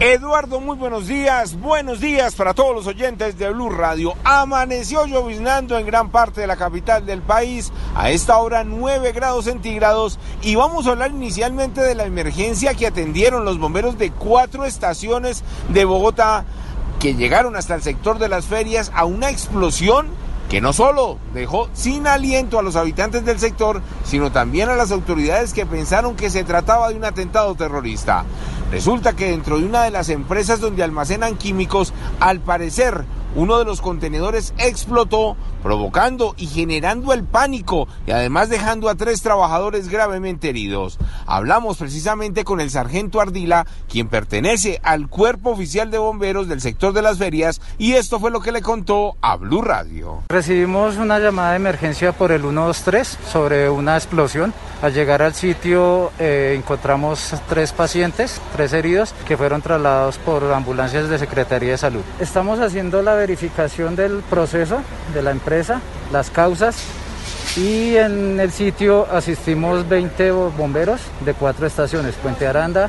Eduardo, muy buenos días. Buenos días para todos los oyentes de Blue Radio. Amaneció lloviznando en gran parte de la capital del país. A esta hora 9 grados centígrados. Y vamos a hablar inicialmente de la emergencia que atendieron los bomberos de cuatro estaciones de Bogotá que llegaron hasta el sector de las ferias a una explosión que no solo dejó sin aliento a los habitantes del sector, sino también a las autoridades que pensaron que se trataba de un atentado terrorista. Resulta que dentro de una de las empresas donde almacenan químicos, al parecer uno de los contenedores explotó, provocando y generando el pánico y además dejando a tres trabajadores gravemente heridos. Hablamos precisamente con el sargento Ardila, quien pertenece al cuerpo oficial de bomberos del sector de las ferias, y esto fue lo que le contó a Blue Radio. Recibimos una llamada de emergencia por el 123 sobre una explosión. Al llegar al sitio eh, encontramos tres pacientes, tres heridos, que fueron trasladados por ambulancias de Secretaría de Salud. Estamos haciendo la verificación del proceso de la empresa, las causas y en el sitio asistimos 20 bomberos de cuatro estaciones, Puente Aranda,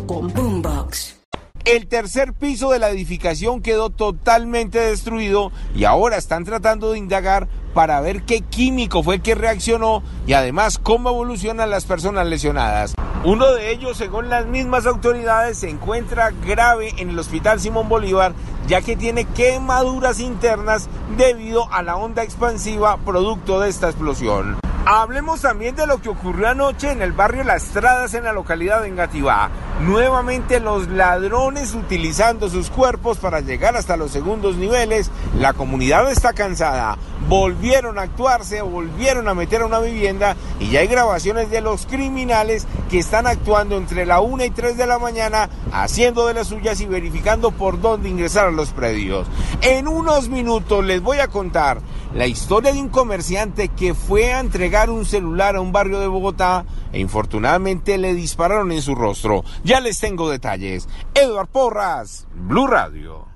boombox.com. Boombox. El tercer piso de la edificación quedó totalmente destruido y ahora están tratando de indagar para ver qué químico fue que reaccionó y además cómo evolucionan las personas lesionadas. Uno de ellos, según las mismas autoridades, se encuentra grave en el Hospital Simón Bolívar ya que tiene quemaduras internas debido a la onda expansiva producto de esta explosión. Hablemos también de lo que ocurrió anoche en el barrio Las Tradas en la localidad de Engativá. Nuevamente los ladrones utilizando sus cuerpos para llegar hasta los segundos niveles. La comunidad está cansada. Volvieron a actuarse, volvieron a meter a una vivienda y ya hay grabaciones de los criminales que están actuando entre la 1 y 3 de la mañana, haciendo de las suyas y verificando por dónde ingresar a los predios. En unos minutos les voy a contar la historia de un comerciante que fue a entregar un celular a un barrio de Bogotá e infortunadamente le dispararon en su rostro. Ya les tengo detalles. Eduard Porras, Blue Radio.